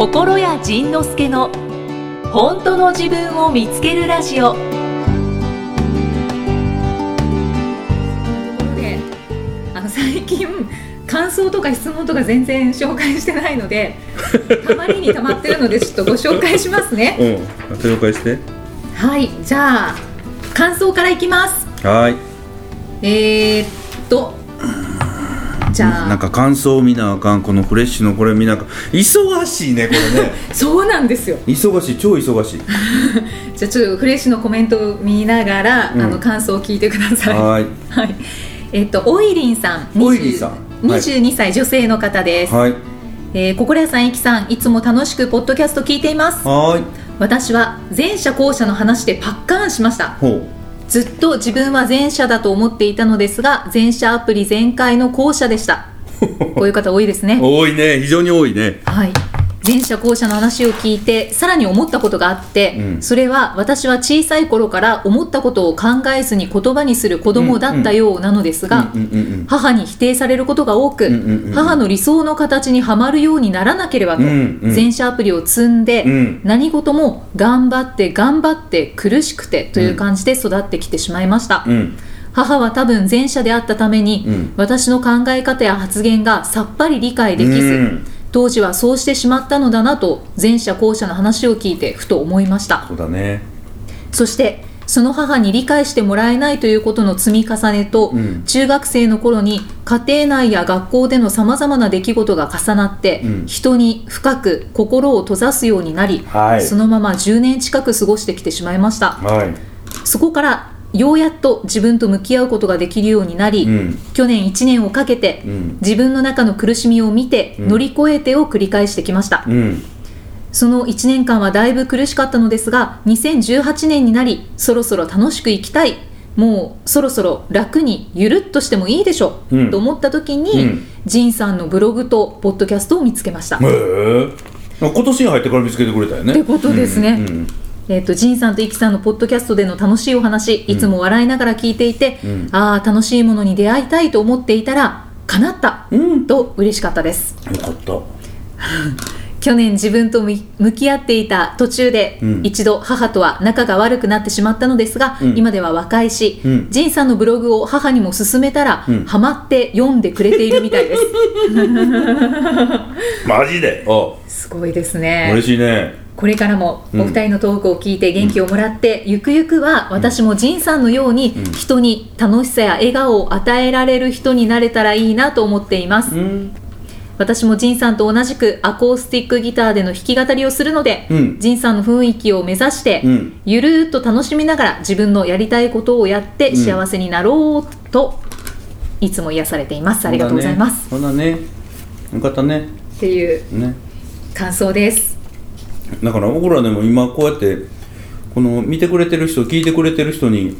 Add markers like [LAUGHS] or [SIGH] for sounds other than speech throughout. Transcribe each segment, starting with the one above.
心谷仁之助の本当の自分を見つけるラジオ。であの最近感想とか質問とか全然紹介してないので [LAUGHS] たまりにたまってるのでちょっとご紹介しますね。うん。紹介して。はいじゃあ感想からいきます。はい。えー、っとじゃあ。なんか感想見なあかんこのフレッシュのこれ見なあかん。忙しいねこれね。[LAUGHS] そうなんですよ。忙しい超忙しい。[LAUGHS] じゃあちょっとフレッシュのコメントを見ながら、うん。あの感想を聞いてください。はーい。はい。えっとオイリンさんオイリンさん。はい。22歳女性の方です、はい。えー、心屋さん、いきさん、いつも楽しくポッドキャスト聞いています。はーい。私は前者後者の話でパッカーンしました。ほずっと自分は前者だと思っていたのですが、前者アプリ全開の後者でした。[LAUGHS] こういう方多いですうね。多いね非常に多いねはい。前者後者の話を聞いてさらに思ったことがあって、うん。それは私は小さい頃から思ったことを考えずに言葉にする子供だったようなのですが、うんうんうん。母に否定されることが多く、うんうんうん。母の理想の形にはまるようにならなければと、うんうん全社アプリを積んで、うん。何事も頑張って頑張って苦しくてという感じで育ってきてしまいました、うん。母は多分前者であったために、うん。私の考え方や発言がさっぱり理解できず、うん当時はそうしてしまったのだなと前者後者の話を聞いてふと思いました。そうだね。そしてその母に理解してもらえないということの積み重ねと、うん。中学生の頃に家庭内や学校でのさまざまな出来事が重なって、うん。人に深く心を閉ざすようになり、はい。そのまま10年近く過ごしてきてしまいました。はい。そこからようやっと自分と向き合うことができるようになり、うん。去年1年をかけて、うん。自分の中の苦しみを見て、うん。乗り越えてを繰り返してきました、うん。その1年間はだいぶ苦しかったのですが2018年になりそろそろ楽しく生きたい。もうそろそろ楽にゆるっとしてもいいでしょ、うん。と思った時に、うん。ジンさんのブログとポッドキャストを見つけました、今年に入ってから見つけてくれたよね。ってことですねえー、とジンさんとイキさんのポッドキャストでの楽しいお話いつも笑いながら聞いていて、うん。ああ楽しいものに出会いたいと思っていたら叶った、うん。と嬉しかったです。よかった。[LAUGHS] 去年自分とみ向き合っていた途中で、うん。一度母とは仲が悪くなってしまったのですが、うん。今では和解し、うん。ジンさんのブログを母にも勧めたら、うん。ハマって読んでくれているみたいです。[LAUGHS] マジで？あ。すごいですね。嬉しいねこれからもお二人のトークを聞いて元気をもらって、ゆくゆくは私もジンさんのようにうん。人に楽しさや笑顔を与えられる人になれたらいいなと思っています、うん。私もジンさんと同じくアコースティックギターでの弾き語りをするので、うん。さんの雰囲気を目指して、うん。ゆるーっと楽しみながら自分のやりたいことをやってうん。幸せになろうと、いつも癒されています。ありがとうございます、そうだね。よかったね。っていうね。感想ですだから僕らでも今こうやってこの見てくれてる人聞いてくれてる人に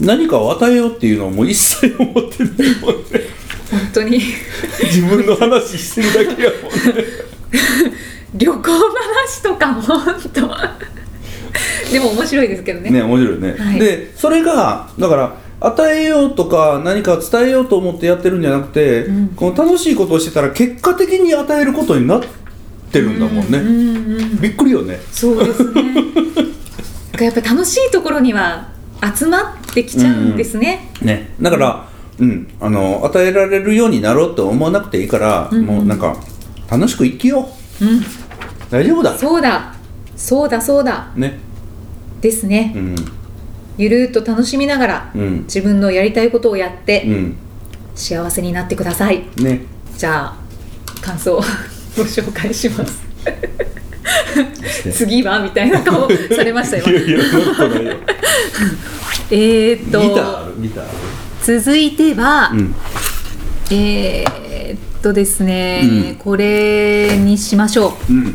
何かを与えようっていうのはもう一切思ってない。もんね本当に。自分の話してるだけやもんね。[LAUGHS] 旅行話とかも本当。でも面白いですけどね。ね面白いね、はい。でそれがだから与えようとか何か伝えようと思ってやってるんじゃなくて、うん。この楽しいことをしてたら結果的に与えることになってるんだもんね、うんうんうんびっくりよね。そうですね。やっぱ楽しいところには集まってきちゃうんですね、ね。だから、うん、あの与えられるようになろうと思わなくていいから、うんうん。もうなんか楽しく生きよう。うん。大丈夫だ。そうだ。そうだそうだ。ね。ですね、うん。ゆるーっと楽しみながら、うん。自分のやりたいことをやって、うん。幸せになってください。ね。じゃあ感想。をご紹介します。次はみたいな顔されましたよいやいやそんなことないよえーっギターと続いては、るうん。えーっとですね、うん。これにしましょう。ん。う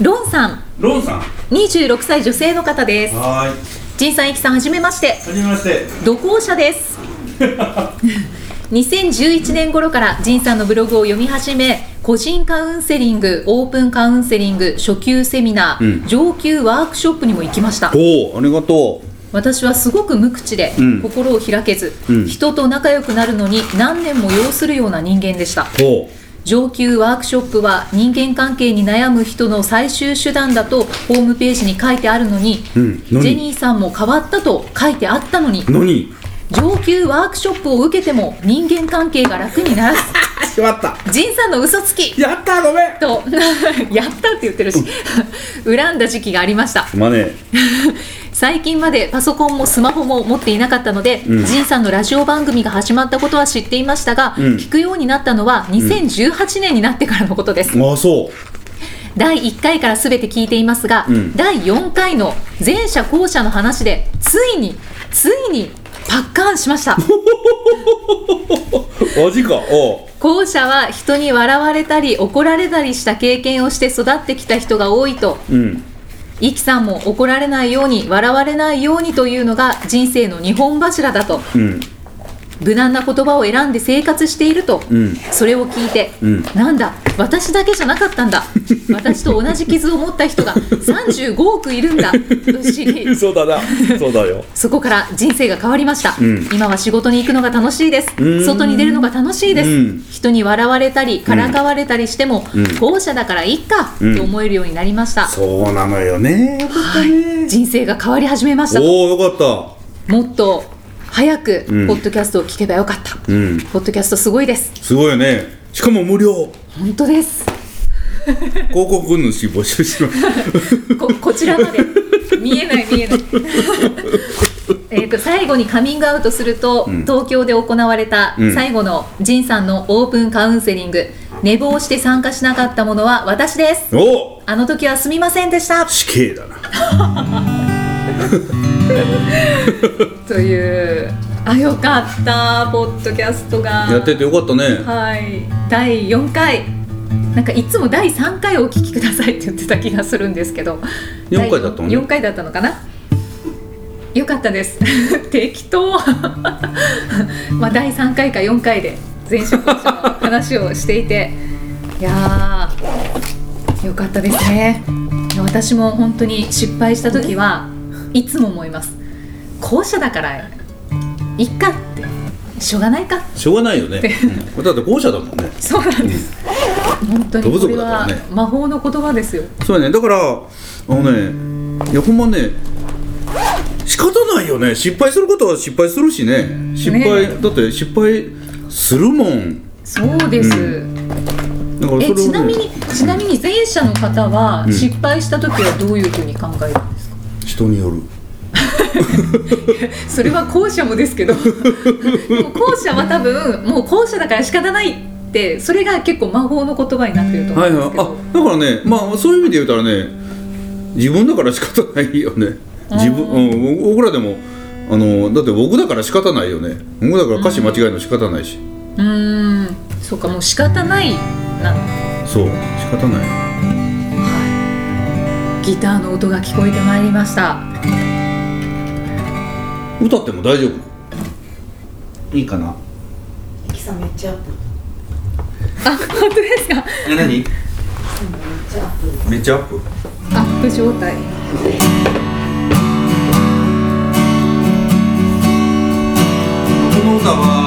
ロンさん。ロンさん。26歳女性の方です。はーい。仁さんいきさんはじめまして。はじめまして。土工者です。[LAUGHS] 2011年頃から仁さんのブログを読み始め個人カウンセリングオープンカウンセリング初級セミナー、うん、上級ワークショップにも行きました。おありがとう。私はすごく無口で、心を開けず、うん、人と仲良くなるのに何年も要するような人間でした。上級ワークショップは人間関係に悩む人の最終手段だとホームページに書いてあるのに、うん、ジェニーさんも変わったと書いてあったのに上級ワークショップを受けても人間関係が楽にならずしまった。仁さんの嘘つき。やったごめん。と [LAUGHS] やったって言ってるし。[LAUGHS] 恨んだ時期がありました。まね [LAUGHS] 最近までパソコンもスマホも持っていなかったので、うん、さんのラジオ番組が始まったことは知っていましたが、うん、聞くようになったのは2018年になってからのことです、うん、あそう。第1回からすべて聞いていますが、うん、第4回の前者後者の話でついについにパッカーンしました。[LAUGHS] マジか。お後者は人に笑われたり怒られたりした経験をして育ってきた人が多いと、うん、イキさんも怒られないように笑われないようにというのが人生の日本柱だと、うん。無難な言葉を選んで生活していると、うん、それを聞いて、うん、なんだ私だけじゃなかったんだ。私と同じ傷を持った人が35億いるんだ。そう [LAUGHS] だな。そうだよ。そこから人生が変わりました、うん、今は仕事に行くのが楽しいです。外に出るのが楽しいです、人に笑われたりからかわれたりしても、後、う、者、ん、だからいっかっ思えるようになりました、そうなのよね、はい、人生が変わり始めました。おおよかった。もっと早くポッドキャストを聞けばよかった、うん、ポッドキャストすごいです。すごいよね。しかも無料。本当です。広告主募集しますここちらまで。見えない見えない。[LAUGHS] えと最後にカミングアウトすると、うん、東京で行われた最後の仁さんのオープンカウンセリング、うん、寝坊して参加しなかったものは私です。あの時はすみませんでした。死刑だな。[LAUGHS] [LAUGHS] というあよかったポッドキャストが。やっててよかったね。はい。第4回。なんかいつも第3回お聞きくださいって言ってた気がするんですけど。4回だったの、ね、4回だったのかな？よかったです。[LAUGHS] 適当。[LAUGHS] まあ第3回か4回で前職の話をしていて。いやーよかったですね。私も本当に失敗した時は、いつも思います。後者だからいっかって。しょうがないか。しょうがないよね、うん、だって後者だもんね。そうなんです、本当にこれは魔法の言葉ですよ。そうね。だからあのねいやほんまね仕方ないよね。失敗することは失敗するしね。失敗、ね、だって失敗するもん。そうです、うん。えちなみにちなみに前者の方は失敗した時はどういうふうに考える？んですか、人による。[LAUGHS] それは後者もですけど。[LAUGHS] 後者は多分もう後者だから仕方ないってそれが結構魔法の言葉になってると思うんですけど、はいはい、あだからねまあそういう意味で言うたらね自分だから仕方ないよね。自分、うん、僕らでもあのだって僕だから仕方ないよね。僕だから歌詞間違えるの仕方ないし。うん。そうかもう仕方ないなそう仕方ない。ギターの音が聞こえてまいりました。歌っても大丈夫？いいかな？イキさんめっちゃアップあ、本当ですか？え、何？めっちゃアップめっちゃアップアップ状態。この歌は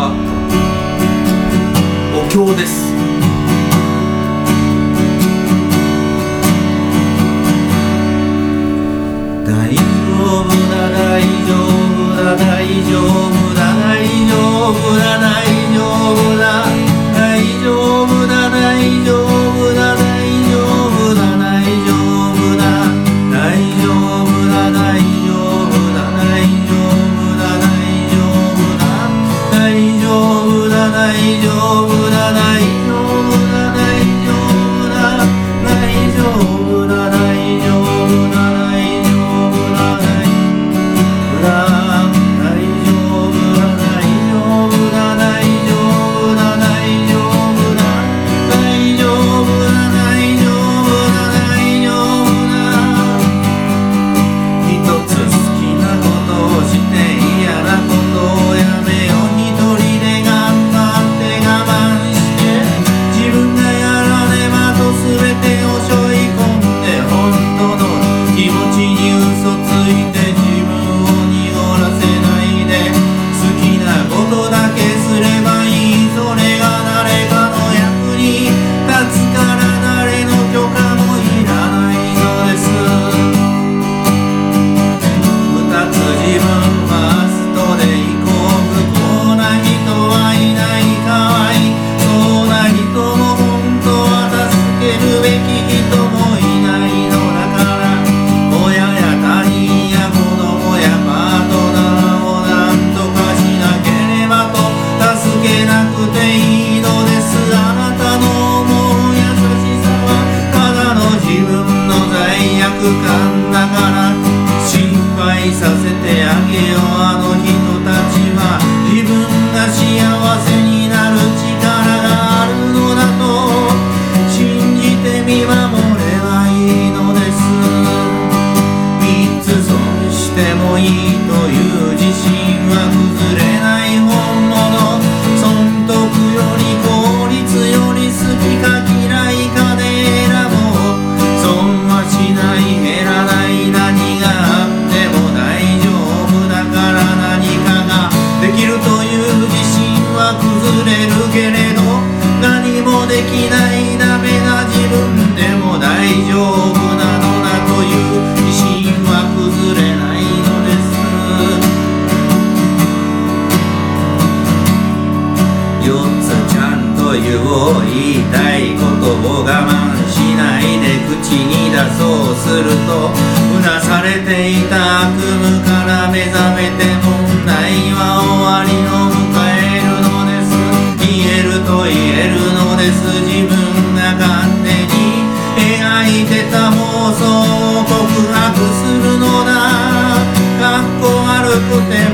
pro tempo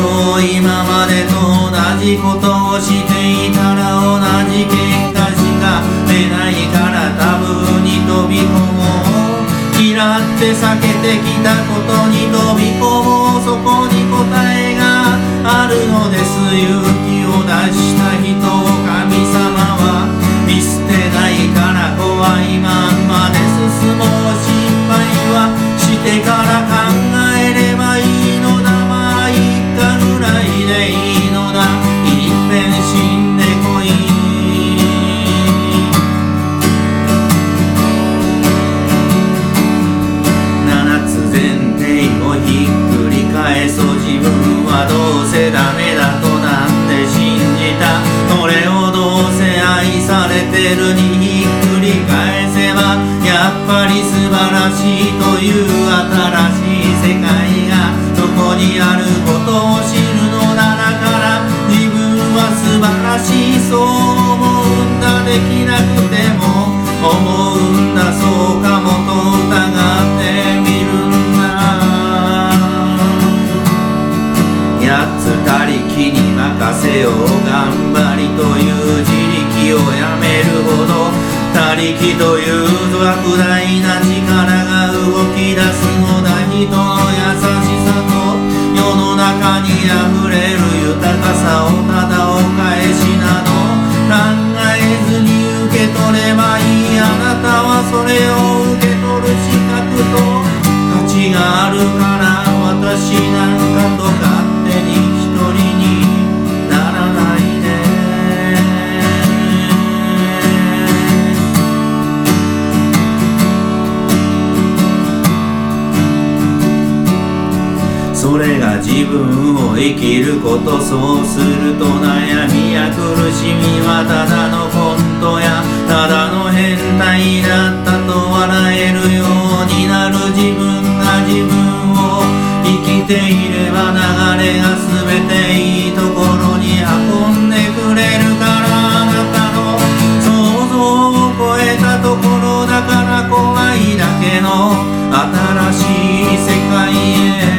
ろう今までと同じことをしていたら同じ結果しか出ないからタブーに飛び込もう嫌って避けてきたことに飛び込もうそこに答えがあるのです。勇気を出した人を神様は見捨てないから怖いまんまで進もう。心配はしてベルにひっくり返せばやっぱり素晴らしいという新しい世界がそこにあることを知るのならから自分は素晴らしいそう自分が自分を生きていれば流れが全ていいところに運んでくれるからあなたの想像を超えたところだから怖いだけの新しい世界へ。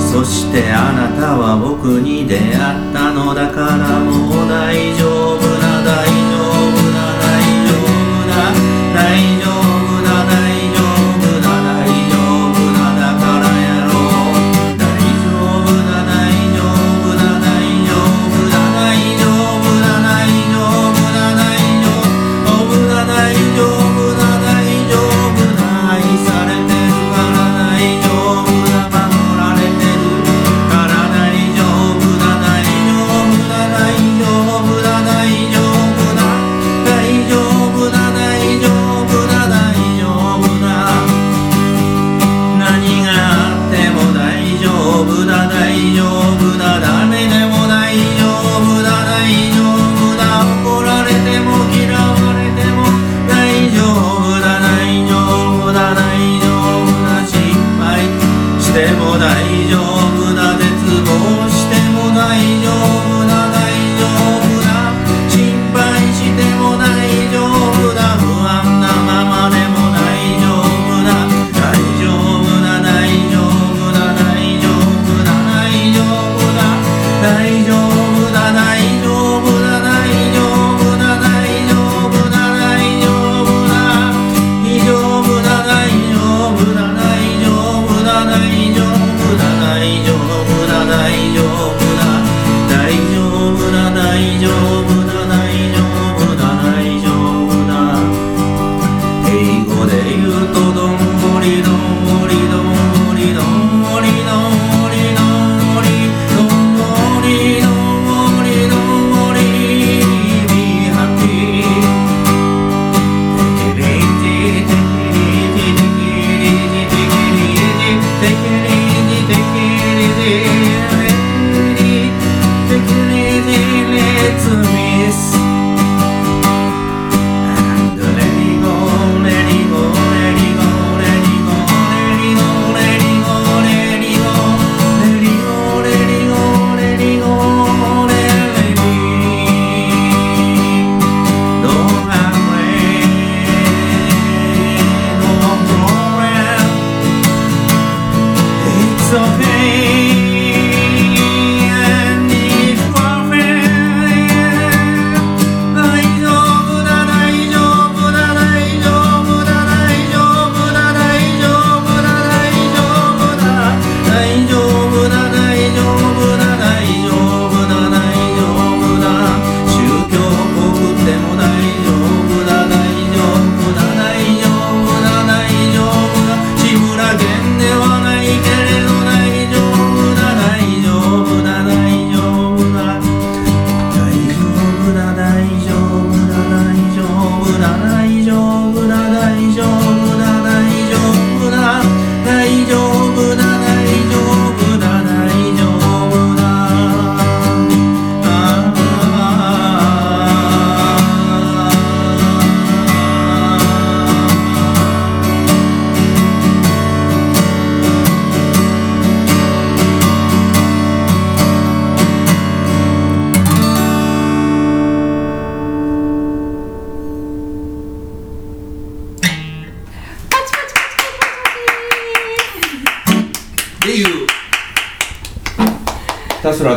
そしてあなたは僕に出会ったのだからもう大丈夫。Ai,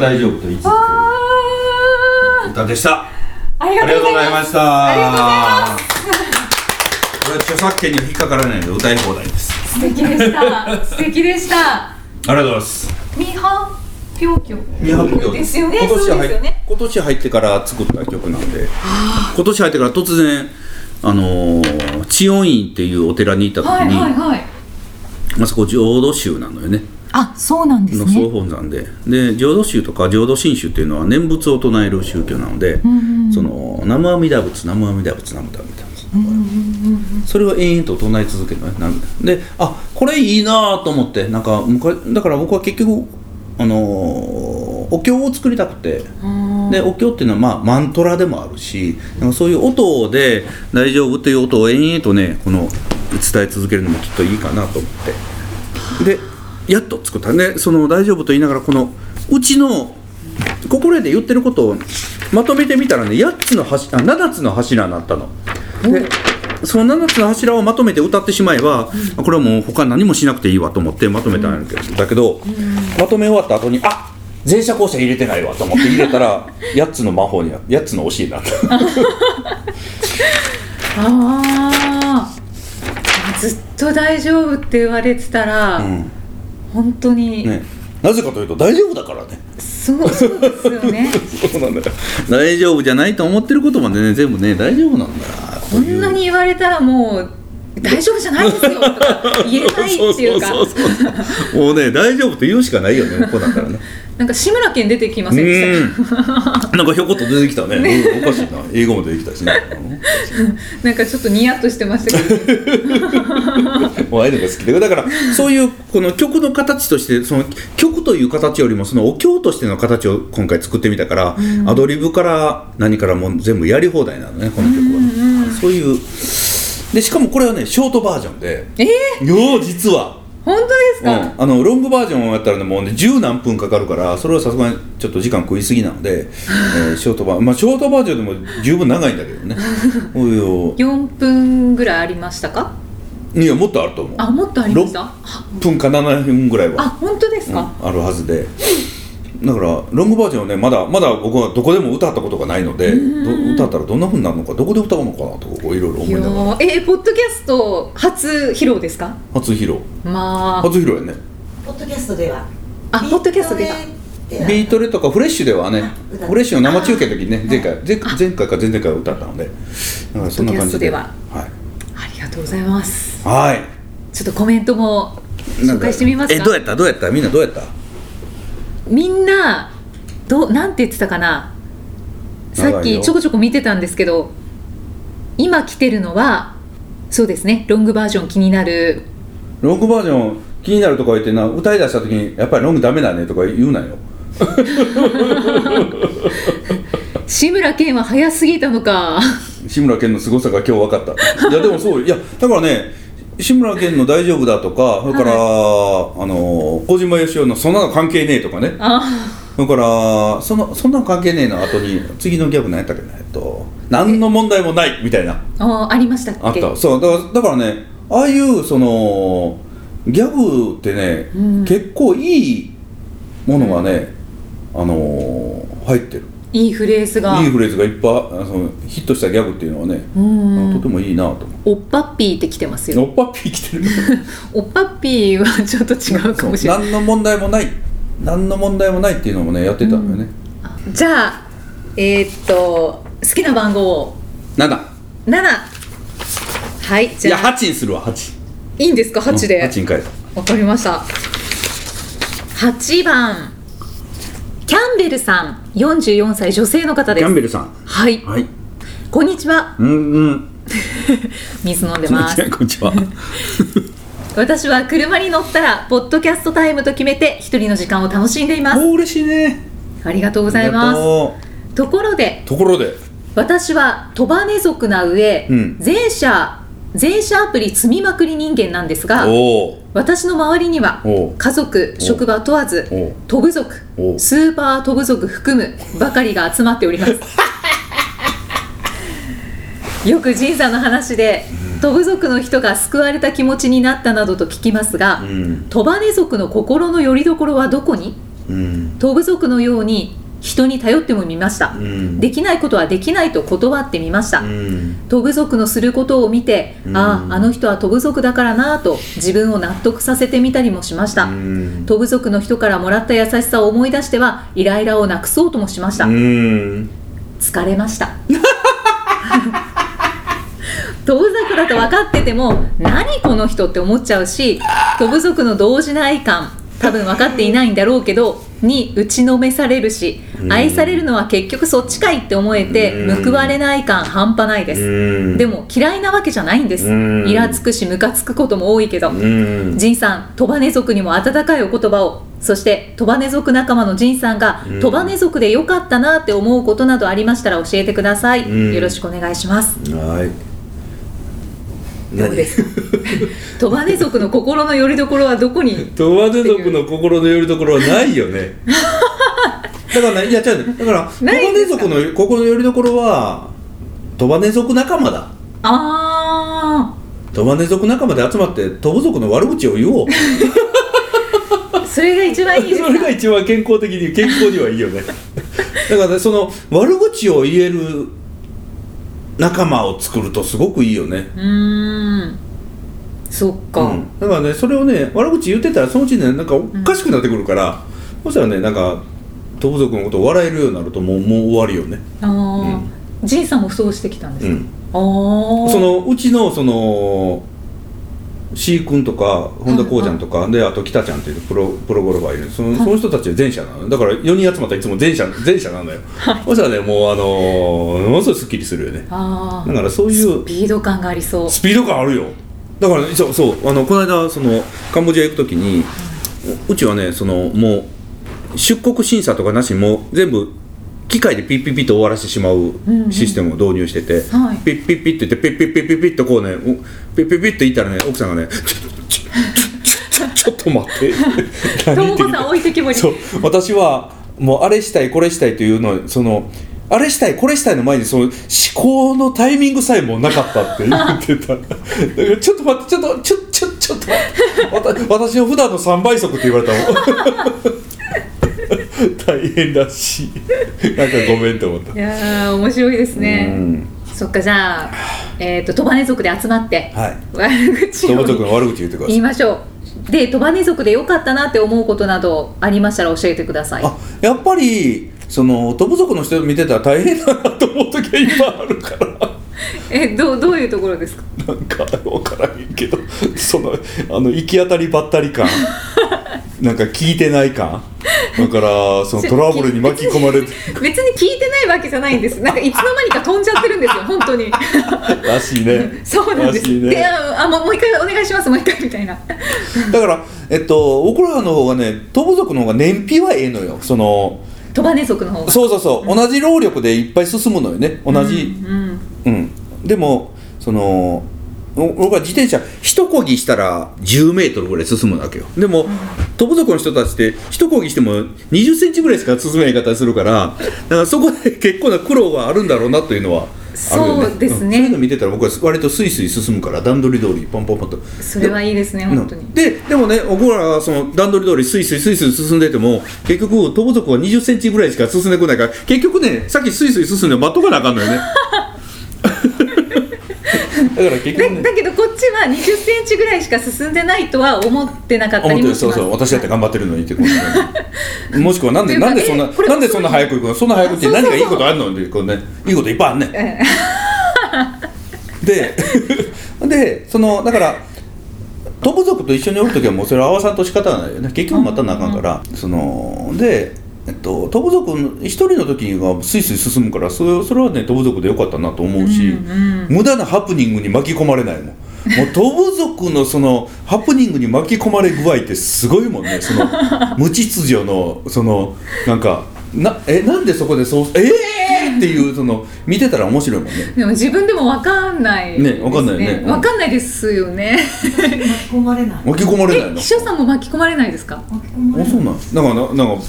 大丈夫と言い続ける歌でした。ありがとうございましたありがとうございます。これは著作権には引っかからないので歌い放題です。素敵でした。素敵でした。ありがとうございます。ミハピョキョ二拍曲。ですよね。今年入よね。今年入ってから作った曲なんで。今年入ってから突然あのー知恩院っていうお寺に行った時はいに、はいはい。あそこ浄土宗なのよねあそうなんですの総ね本山で。で浄土宗とか浄土真宗っていうのは念仏を唱える宗教なので、その南無阿弥陀仏南無阿弥陀仏南無阿弥陀仏それを延々と唱え続けるのね。でであこれいいなと思ってなんか昔だから僕は結局あのーお経を作りたくて。でお経っていうのは、まあ、マントラでもあるしなんかそういう音で「大丈夫」っていう音を延々とねこの伝え続けるのもきっといいかなと思って。でやっと作った。ねその「大丈夫」と言いながらこのうちの心得で言ってることをまとめてみたらね8つの柱あ7つの柱になったの。でその7つの柱をまとめて歌ってしまえば、これはもう他何もしなくていいわと思ってまとめたんやけど、だけど、まとめ終わった後にあ前者後者入れてないわと思って入れたら [LAUGHS] 8つの魔法にな8つの教えになった。[LAUGHS] ああずっと大丈夫って言われてたら、うん本当に、ね。なぜかというと大丈夫だからね。そうそうですよね。[LAUGHS] そうなんだよ。大丈夫じゃないと思ってることまでね全部ね大丈夫なんだ。こんなに言われたらもう大丈夫じゃないですよとか言えないっていうか。もうね大丈夫と言うしかないよねこうだったらね [LAUGHS] なんか志村けん出てきませんでした？うん。なんかひょこっと出てきたね。うんおかしいな。英語も出てきたしね。[LAUGHS] なんかちょっとニヤッとしてましたけど。もうああいうのが好きで。だからそういうこの曲の形としてその曲という形よりもそのお経としての形を今回作ってみたから、アドリブから何からもう全部やり放題なのねこの曲は、そういう。でしかもこれはねショートバージョンで。えー、よう実は。本当ですか、うん、あのロングバージョンをやったらねもうね十何分かかるからそれはさすがにちょっと時間食いすぎなので、[LAUGHS] えーショートバーまあショートバージョンでも十分長いんだけどね。[LAUGHS] おいよ4分ぐらいありましたか？いやもっとあると思う。あもっとありました？あ6分か7分ぐらいは。あ本当ですか、うんあるはずで [LAUGHS] だからロングバージョンはねまだまだ僕はどこでも歌ったことがないのでど歌ったらどんなふうになるのかどこで歌うのかなとかこういろいろ思いながら。ーえポッドキャスト初披露ですか？初披露。まあ。初披露やね。ポッドキャストでは。あポッドキャストでは。ビートレとかフレッシュではね歌フレッシュの生中継の時にねあ前回前前回か前々回歌ったので。だからそんな感じで。はい。ありがとうございます。はい。ちょっとコメントも紹介してみますか？えどうやった？どうやった？みんなどうやった？みんなどうなんて言ってたかな？さっきちょこちょこ見てたんですけど今来てるのはそうですねロングバージョン気になる。ロングバージョン気になるとか言ってな歌い出した時にやっぱりロングダメだねとか言うなよ。[LAUGHS] 志村けんは早すぎたのか。[LAUGHS] 志村けんの凄さが今日分かった。いやでもそういやだからね志村けんの「大丈夫だ」とかそれから、あの小島よしおの「そんなの関係ねえ」とかね。あだからそのそんなの関係ねえの後に次のギャグ何やったっけなえっと何の問題もないみたいな。あありましたっけ？あった。そうだからだからねああいうそのギャグってね、うん。結構いいものがね、あのー入ってるいいフレーズが。いいフレーズがいっぱいあそのヒットしたギャグっていうのはね、うん。とてもいいなと思う。おっぱっぴーって来てますよ。おっぱっぴー来てる？[LAUGHS] おっぱっぴーはちょっと違うかもしれない。何の問題もない何の問題もないっていうのもねやってたんだよね、じゃあえーっと好きな番号を。7 7はいいやじゃあ。8にするわ8いいんですか？8で。8に変えた。わかりました。8番。キャンベルさん44歳女性の方です。キャンベルさん。はい。はい。こんにちは。うんうん。[LAUGHS] 水飲んでます。[LAUGHS] こんにちは [LAUGHS] 私は車に乗ったらポッドキャストタイムと決めて一人の時間を楽しんでいます。お嬉しいね。ありがとうございます。とところでうところで。私はトバネ族な上、うん。全社全社アプリ積みまくり人間なんですがおお私の周りには家族職場問わず飛ぶ族スーパー飛ぶ族含むばかりが集まっております。[LAUGHS] よく仁さんの話で飛ぶ族の人が救われた気持ちになったなどと聞きますが、うん。トバネ族の心の拠り所はどこに？うん。飛ぶ族のように人に頼ってもみました、うん。できないことはできないと断ってみました、うん。飛ぶ族のすることを見て、うん。あああの人は飛ぶ族だからなぁと自分を納得させてみたりもしました、うん。飛ぶ族の人からもらった優しさを思い出してはイライラをなくそうともしました、うん。疲れました。[LAUGHS] 飛ぶ族だと分かってても何この人って思っちゃうし飛ぶ族の動じない感多分分かっていないんだろうけどに打ちのめされるしうん。愛されるのは結局そっちかいって思えてうん。報われない感半端ないです。うん。でも嫌いなわけじゃないんです。うん。イラつくしムカつくことも多いけど。うん。ジンさん、トバネ族にも温かいお言葉を、そしてトバネ族仲間のジンさんが、うん。トバネ族で良かったなって思うことなどありましたら教えてください。うん。よろしくお願いします。はいどうですか？トバネ族の心の拠り所はどこに？トワネ族の心の拠り所はないよね。[LAUGHS] だからねいや違うね。だからトバネないんですか？族の心の拠り所はトバネ族仲間だ。あトバネ族仲間で集まってトブ族の悪口を言おう。ー、それが一番いいですか？それが一番健康的に健康にはいいよね。だからねその悪口を言える仲間を作るとすごくいいよね。うーん。そっか。うん、だからねそれをね悪口言ってたらそのうちねなんかおかしくなってくるから、そしたらねなんか東部族のことを笑えるようになるともうもう終わりよね。ああ、ジンさんもそうしてきたんですか、うん。ああ。そのうちのその C 君とか本田こうちゃんとか、であと北ちゃんっていうプロプロゴルファーいる。そのその人たちは前者なの。だから4人集まったらいつも前者前者なのよ、そしたらねもうあのーものすごいすっきりするよね。あだからそういうスピード感がありそう。スピード感あるよ。だから、ね、そうそう。あのこの間そのカンボジア行く時にううちはねそのもう出国審査とかなしにもう全部機械でピッピッピッと終わらせてしまうシステムを導入してて、はい。ピッピッピッって言ってピッピッピッピッピッとこうねおピッピッピッと言ったらね奥さんがねちょちょちょちょっと待って。ともこさん置いてきぼり。そう。私はもうあれしたいこれしたいというのそのあれしたいこれしたいの前にその思考のタイミングさえもなかったって言ってた。[LAUGHS] だからちょっと待ってちょっとちょちょちょっと待って。私の普段の3倍速って言われたもん [LAUGHS] 大変だしなんかごめんって思った。いやー面白いですね。うん。そっかじゃあ、えー、とトバネ族で集まってはい。悪口動物を族の悪口言ってください。言いましょう。でトバネ族で良かったなって思うことなどありましたら教えてください。あやっぱりそのトブ族の人見てたら大変だなと思う時はいっぱいあるから。[LAUGHS] えどうどういうところですか？なんか分からへんけどそのあの行き当たりばったり感なんか聞いてない感？だからそのトラブルに巻き込まれて [LAUGHS] 別に聞いてないわけじゃないんですなんかいつの間にか飛んじゃってるんですよ本当に。らしいね。[LAUGHS] そうなんです、ね。でああもう一回お願いしますもう一回みたいな。だからえっと僕らの方がねトブ族の方が燃費はええのよ。そのトバネ族の方が。そうそうそう、同じ労力でいっぱい進むのよね。同じ。うんうん、でもそのお僕は自転車一漕ぎしたら10メートルぐらい進むわけよ。でも飛ぶ族の人たちって一漕ぎしても20センチぐらいしか進めない方するからだからそこで結構な苦労があるんだろうなというのはあるよね。そうですね。ん。そういうの見てたら僕は割とスイスイ進むから段取り通りポンポンポンと。それはいいですね本当に。うんででもね僕らはその段取り通りスイスイスイスイ進んでても結局飛ぶ族は2 0センチぐらいしか進んでこないから結局ねさっきスイスイ進んで待っとかなあかんのよね。だから結局だけどこっちは2 0センチぐらいしか進んでないとは思ってなかったりもします。そう私だって頑張ってるのにって [LAUGHS] もしくはなんでなんでそんななんでそんな早く行くのそんな早くって何がいいことあるのってこうね。いいこといっぱいあんねで [LAUGHS] でそのだから飛ぶ族と一緒におる時はもうそれは合わさんと仕方がないよね。結局またなあかんから、そので、えっと、飛ぶ族の一人の時にはスイスイ進むからそれそれはね飛ぶ族でよかったなと思うし、うん無駄なハプニングに巻き込まれないもん。[LAUGHS] もう飛ぶ族のそのハプニングに巻き込まれ具合ってすごいもんね。その [LAUGHS] 無秩序のそのなんかなえなんでそこでそうええー、っていうその見てたら面白いもんね。でも自分でも分かんないですね。分かんないよね。分かんないですよね。巻き込まれない。巻き込まれないの？え秘書さんも巻き込まれないですか？巻き込まれない。あそうなん？なんかななんか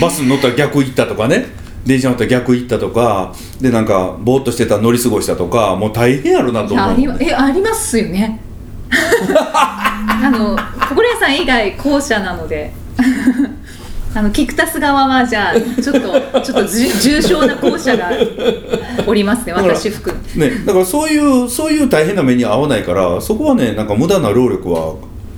バスに乗ったら逆行ったとかね。電車乗ったら逆行ったとか。でなんかぼーっとしてたら乗り過ごしたとか。もう大変やろなといやあり思うえありますよね。[LAUGHS] あの心屋さん以外後者なのであのキクタス側はじゃあちょっとちょっとじ重症な後者がおりますね [LAUGHS] 私含むねだからそういうそういう大変な目に遭わないからそこはねなんか無駄な労力は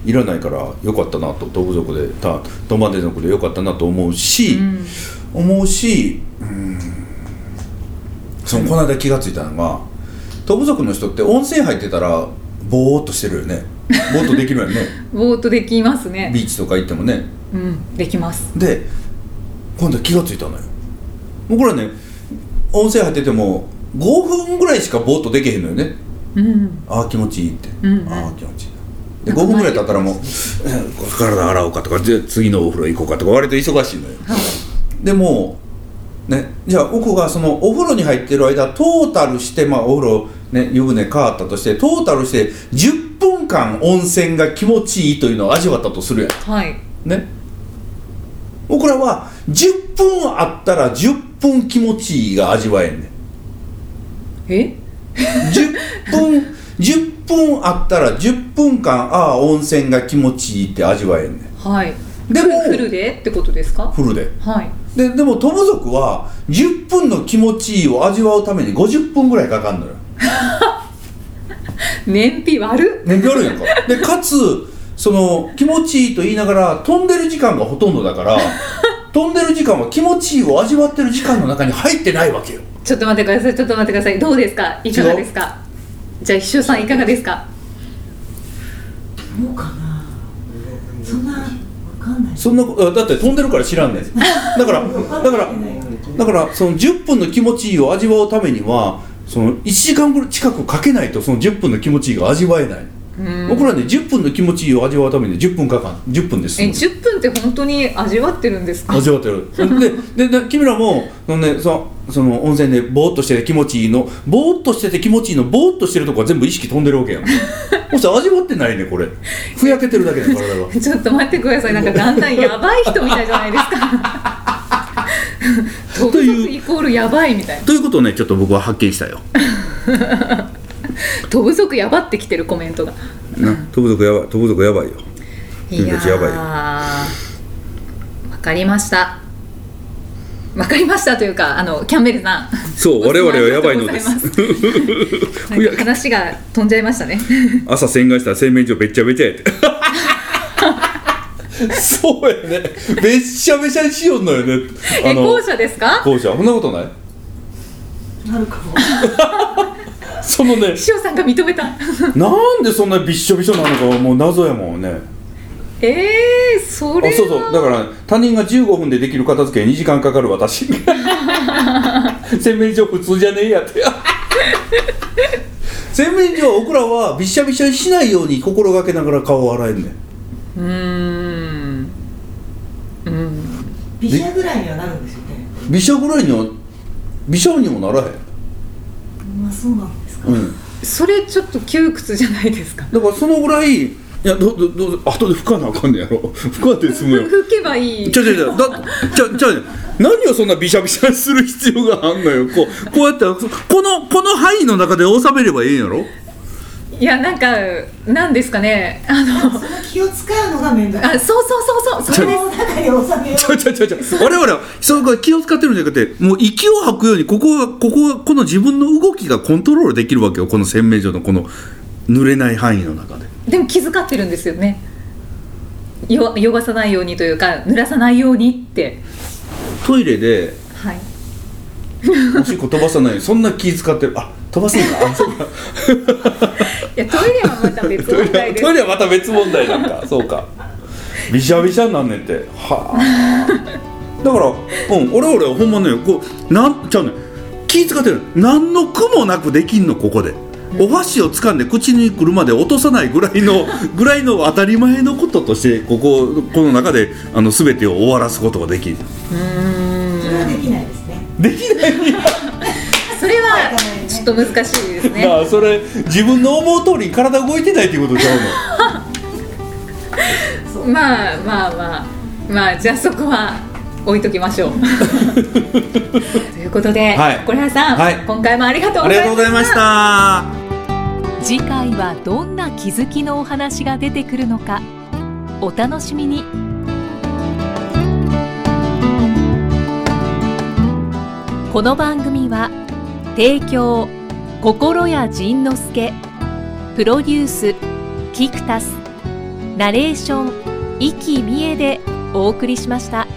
いらないからよかったなと東部族でた東馬電族でよかったなと思うし、うん。思うしうん。そのこの間気がついたのが東部族の人って温泉入ってたらぼーっとしてるよねぼーっとできるよね。ぼーっとできますね。ビーチとか行ってもね。うんできます。で今度気がついたのよ。もうこれはね温泉入ってても5分ぐらいしかぼーっとできへんのよね。うん。ああ気持ちいいって、うんうん。ああ気持ちいい。で5分ぐらい経ったらもうえー体洗おうかとかで次のお風呂行こうかとか割と忙しいのよ。でもねじゃあ僕がそのお風呂に入ってる間トータルしてまあお風呂ね湯船変わったとしてトータルして10分間温泉が気持ちいいというのを味わったとするやん。はい。ね。僕らは10分あったら10分気持ちいいが味わえんねん。え？10分10分あったら10分間ああ温泉が気持ちいいって味わえんねん。はい。でもフルでってことですか？フルで。はい。ででも友族は10分の気持ちいいを味わうために50分ぐらいかかるのよ [LAUGHS] 燃費悪っ。燃費あるやんか。でかつその気持ちいいと言いながら飛んでる時間がほとんどだから [LAUGHS] 飛んでる時間は気持ちいいを味わってる時間の中に入ってないわけよ。ちょっと待ってくださいちょっと待ってください。どうですか？いかがですか？じゃあ秘書さんいかがですか？どうかな？そんなわかんない。そんなだって飛んでるから知らんねん。だからだからだからその10分の気持ちいいを味わうためにはその1時間ぐらい近くかけないとその10分の気持ちいいが味わえない、僕らね10分の気持ちいいを味わうために10分かかん10分です。え10分って本当に味わってるんですか？味わってる。ででで君らもその,、ね、そその温泉でぼーっとしてて気持ちいいの。ぼーっとしてて気持ちいいのぼーっとしてるとこは全部意識飛んでるわけやん。[LAUGHS] もし味わってないねこれ。ふやけてるだけで体がちょっと待ってください。なんかだんだんやばい人みたいじゃないですか飛ぶ族イコールやばいみたいな。ということをねちょっと僕は発見したよ。[LAUGHS] 飛ぶ族やばってきてるコメントが。な飛ぶ族やばい飛ぶ族やばいよ。君たちやばいよ。わかりました。わかりましたというかあのキャンベルさん。そう [LAUGHS] 我々はやばいのです。[LAUGHS] 話が飛んじゃいましたね。朝洗顔したら洗面所べっちゃべちゃやって [LAUGHS] そうやね。べっしゃべしゃにしよんのよね。[LAUGHS] え後者ですか？校舎。そんなことない。なるかも。[LAUGHS] そのね塩さんが認めた。なんでそんなびっしょびしょなのかはもう謎やもんね。えー、それは。あそうそう。だから他人が15分でできる片付けに2時間かかる私。洗面所普通じゃねえやって。洗面所は僕らはびっしゃびしゃにしないように心がけながら顔を洗えんねん。うーんうんビシャぐらいにはなるんですよね。びしょぐらいにはびしょにもならへん。まあそうなんですか、うん。それちょっと窮屈じゃないですか。だからそのぐらいいやどどどう後で拭かなあかんねやろ。[LAUGHS] 拭かんで済むよ。[LAUGHS] 拭けばいい。ちゃちゃちゃだちゃちゃ何をそんなびしゃびしゃにする必要があんのよ。こうこうやってこのこの範囲の中で収めればいいんやろいやなんかなんですかね。あのその気を使うのが面倒あそうそうそうそう。それで。すその中に収めよちゃちゃちゃちゃ我々はそこ気を使ってるんじゃなくてもう息を吐くようにここはここはこの自分の動きがコントロールできるわけよ。この洗面所のこの濡れない範囲の中で。でも気遣ってるんですよね。よ汚さないようにというか濡らさないようにって。トイレではい。おしっこ飛ばさないようにそんな気使ってる。あ飛ばすんか？あ [LAUGHS] そうか。いやトイレはまた別トイ問題です。レトイレはまた別問題なんか。[LAUGHS] そうか。びしゃびしゃになんねんって。はあ。だからうん俺俺はほんまねこうなんちゃうねん。気使ってる。何の苦もなくできんのここで。お箸を掴んで口に来るまで落とさないぐらいの [LAUGHS] ぐらいの当たり前のこととしてこここの中であの全てを終わらすことができるうーん。それはできないですね。できないと難しいですね。[LAUGHS] あそれ自分の思う通りに体動いてないっていうことちゃうの？[LAUGHS] まあまあまあまあじゃあそこは置いときましょう。[LAUGHS] ということで、はい。小原さん、はい。今回もありがとうありございました。がとうございました。次回はどんな気づきのお話が出てくるのかお楽しみに。この番組は提供心谷仁之助プロデュースキクタスナレーション生きみえでお送りしました。